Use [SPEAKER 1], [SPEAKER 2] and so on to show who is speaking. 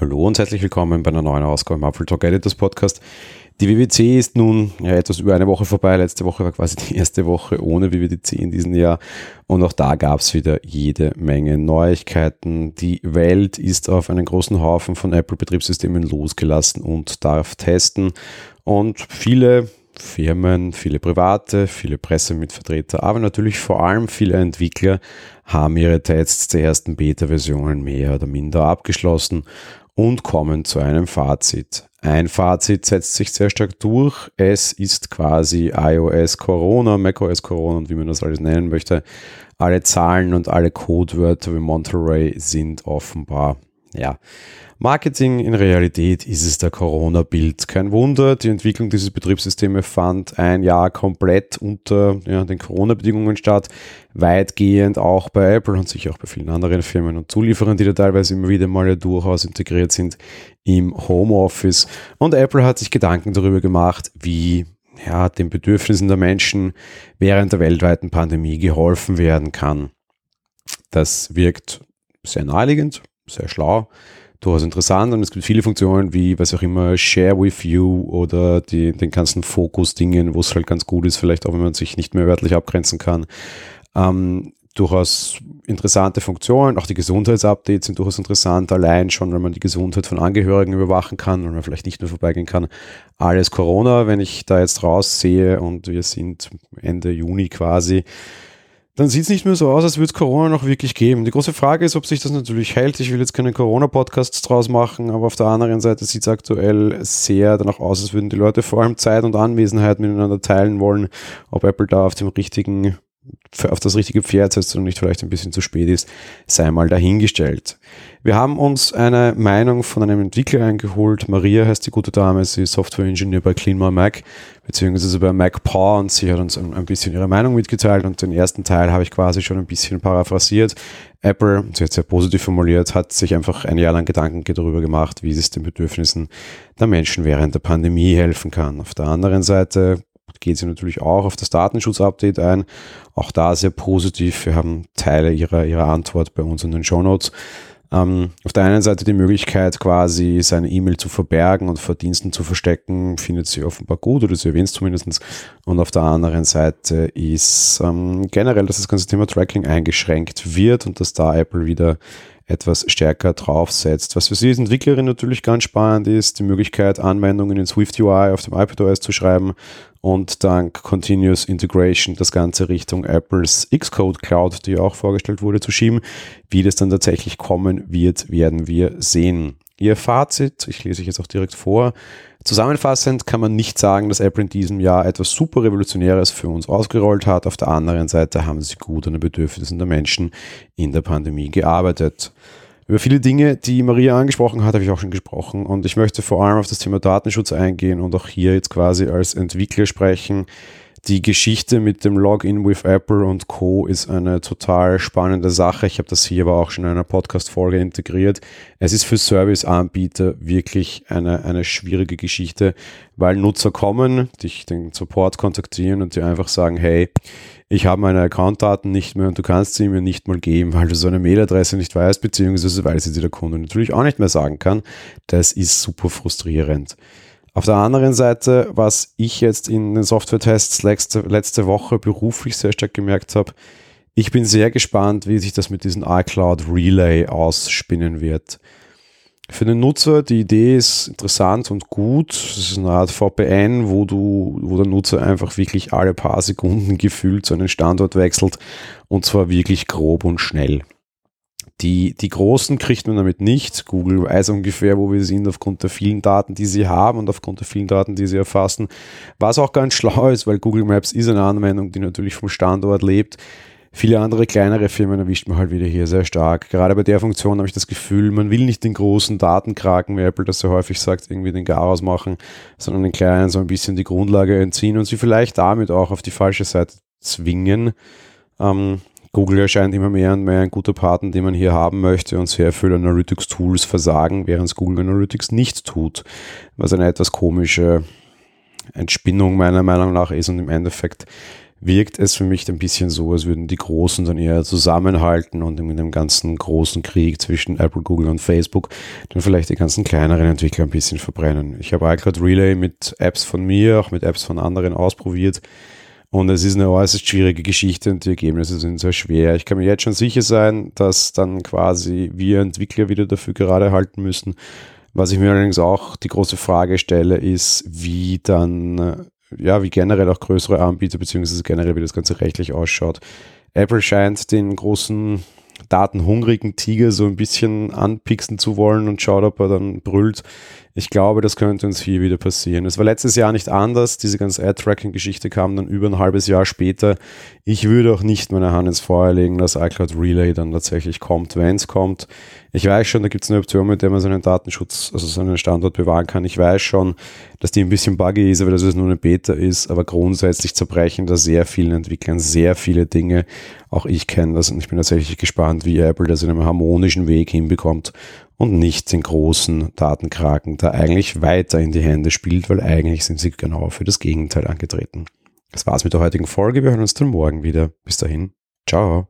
[SPEAKER 1] Hallo und herzlich willkommen bei einer neuen Ausgabe im Apple Talk Editors Podcast. Die WWC ist nun ja, etwas über eine Woche vorbei. Letzte Woche war quasi die erste Woche ohne WWDC in diesem Jahr. Und auch da gab es wieder jede Menge Neuigkeiten. Die Welt ist auf einen großen Haufen von Apple-Betriebssystemen losgelassen und darf testen. Und viele Firmen, viele Private, viele Pressemitvertreter, aber natürlich vor allem viele Entwickler haben ihre Tests der ersten Beta-Versionen mehr oder minder abgeschlossen und kommen zu einem Fazit. Ein Fazit setzt sich sehr stark durch. Es ist quasi iOS Corona, macOS Corona und wie man das alles nennen möchte. Alle Zahlen und alle Codewörter wie Monterey sind offenbar ja, Marketing in Realität ist es der Corona-Bild. Kein Wunder, die Entwicklung dieses Betriebssystems fand ein Jahr komplett unter ja, den Corona-Bedingungen statt. Weitgehend auch bei Apple und sicher auch bei vielen anderen Firmen und Zulieferern, die da teilweise immer wieder mal durchaus integriert sind im Homeoffice. Und Apple hat sich Gedanken darüber gemacht, wie ja, den Bedürfnissen der Menschen während der weltweiten Pandemie geholfen werden kann. Das wirkt sehr naheliegend, sehr schlau, durchaus interessant und es gibt viele Funktionen wie, was auch immer, Share with You oder die, den ganzen Fokus-Dingen, wo es halt ganz gut ist, vielleicht auch wenn man sich nicht mehr örtlich abgrenzen kann. Ähm, durchaus interessante Funktionen. Auch die Gesundheitsupdates sind durchaus interessant, allein schon, wenn man die Gesundheit von Angehörigen überwachen kann und man vielleicht nicht nur vorbeigehen kann. Alles Corona, wenn ich da jetzt raussehe und wir sind Ende Juni quasi, dann sieht es nicht mehr so aus, als würde es Corona noch wirklich geben. Die große Frage ist, ob sich das natürlich hält. Ich will jetzt keine Corona-Podcasts draus machen, aber auf der anderen Seite sieht es aktuell sehr danach aus, als würden die Leute vor allem Zeit und Anwesenheit miteinander teilen wollen. Ob Apple da auf dem richtigen auf das richtige Pferd setzt und nicht vielleicht ein bisschen zu spät ist, sei mal dahingestellt. Wir haben uns eine Meinung von einem Entwickler eingeholt. Maria heißt die gute Dame, sie ist Software-Ingenieur bei CleanMore Mac, beziehungsweise bei MacPaw und sie hat uns ein, bisschen ihre Meinung mitgeteilt und den ersten Teil habe ich quasi schon ein bisschen paraphrasiert. Apple, sie hat sehr positiv formuliert, hat sich einfach ein Jahr lang Gedanken darüber gemacht, wie es den Bedürfnissen der Menschen während der Pandemie helfen kann. Auf der anderen Seite geht sie natürlich auch auf das Datenschutz-Update ein. Auch da sehr positiv. Wir haben Teile ihrer, ihrer Antwort bei uns in den Show Notes. Ähm, auf der einen Seite die Möglichkeit, quasi seine E-Mail zu verbergen und vor Diensten zu verstecken, findet sie offenbar gut oder sie erwähnt es zumindest. Und auf der anderen Seite ist ähm, generell, dass das ganze Thema Tracking eingeschränkt wird und dass da Apple wieder etwas stärker draufsetzt. Was für Sie als Entwicklerin natürlich ganz spannend ist, die Möglichkeit, Anwendungen in Swift UI auf dem iPadOS zu schreiben und dank Continuous Integration das Ganze Richtung Apples Xcode Cloud, die auch vorgestellt wurde, zu schieben. Wie das dann tatsächlich kommen wird, werden wir sehen. Ihr Fazit, ich lese ich jetzt auch direkt vor. Zusammenfassend kann man nicht sagen, dass Apple in diesem Jahr etwas super Revolutionäres für uns ausgerollt hat. Auf der anderen Seite haben sie gut an den Bedürfnissen der Menschen in der Pandemie gearbeitet. Über viele Dinge, die Maria angesprochen hat, habe ich auch schon gesprochen. Und ich möchte vor allem auf das Thema Datenschutz eingehen und auch hier jetzt quasi als Entwickler sprechen. Die Geschichte mit dem Login with Apple und Co. ist eine total spannende Sache. Ich habe das hier aber auch schon in einer Podcast-Folge integriert. Es ist für Service-Anbieter wirklich eine, eine schwierige Geschichte, weil Nutzer kommen, dich den Support kontaktieren und dir einfach sagen, hey, ich habe meine Accountdaten nicht mehr und du kannst sie mir nicht mal geben, weil du so eine Mailadresse nicht weißt, beziehungsweise weil sie dir der Kunde natürlich auch nicht mehr sagen kann. Das ist super frustrierend. Auf der anderen Seite, was ich jetzt in den Software-Tests letzte, letzte Woche beruflich sehr stark gemerkt habe, ich bin sehr gespannt, wie sich das mit diesem iCloud Relay ausspinnen wird. Für den Nutzer, die Idee ist interessant und gut. Es ist eine Art VPN, wo du, wo der Nutzer einfach wirklich alle paar Sekunden gefühlt zu einem Standort wechselt und zwar wirklich grob und schnell. Die, die Großen kriegt man damit nicht. Google weiß ungefähr, wo wir sind, aufgrund der vielen Daten, die sie haben und aufgrund der vielen Daten, die sie erfassen. Was auch ganz schlau ist, weil Google Maps ist eine Anwendung, die natürlich vom Standort lebt. Viele andere kleinere Firmen erwischt man halt wieder hier sehr stark. Gerade bei der Funktion habe ich das Gefühl, man will nicht den großen Datenkraken, wie Apple das so häufig sagt, irgendwie den Garaus machen, sondern den kleinen so ein bisschen die Grundlage entziehen und sie vielleicht damit auch auf die falsche Seite zwingen. Ähm, Google erscheint immer mehr und mehr ein guter Partner, den man hier haben möchte und sehr viele Analytics-Tools versagen, während es Google Analytics nicht tut, was eine etwas komische Entspinnung meiner Meinung nach ist und im Endeffekt wirkt es für mich ein bisschen so, als würden die Großen dann eher zusammenhalten und in dem ganzen großen Krieg zwischen Apple, Google und Facebook dann vielleicht die ganzen kleineren Entwickler ein bisschen verbrennen. Ich habe iCloud Relay mit Apps von mir, auch mit Apps von anderen ausprobiert. Und es ist eine äußerst schwierige Geschichte und die Ergebnisse sind sehr schwer. Ich kann mir jetzt schon sicher sein, dass dann quasi wir Entwickler wieder dafür gerade halten müssen. Was ich mir allerdings auch die große Frage stelle, ist, wie dann ja, wie generell auch größere Anbieter, beziehungsweise generell, wie das Ganze rechtlich ausschaut. Apple scheint den großen datenhungrigen Tiger so ein bisschen anpixen zu wollen und schaut, ob er dann brüllt. Ich glaube, das könnte uns hier wieder passieren. Es war letztes Jahr nicht anders. Diese ganze Ad-Tracking-Geschichte kam dann über ein halbes Jahr später. Ich würde auch nicht meine Hand ins Feuer legen, dass iCloud Relay dann tatsächlich kommt, wenn es kommt. Ich weiß schon, da gibt es eine Option, mit der man seinen Datenschutz, also seinen Standort bewahren kann. Ich weiß schon, dass die ein bisschen buggy ist, aber dass es nur eine Beta ist. Aber grundsätzlich zerbrechen da sehr vielen Entwicklern sehr viele Dinge. Auch ich kenne das und ich bin tatsächlich gespannt, wie Apple das in einem harmonischen Weg hinbekommt und nicht den großen Datenkraken da eigentlich weiter in die Hände spielt, weil eigentlich sind sie genau für das Gegenteil angetreten. Das war's mit der heutigen Folge. Wir hören uns dann morgen wieder. Bis dahin. Ciao.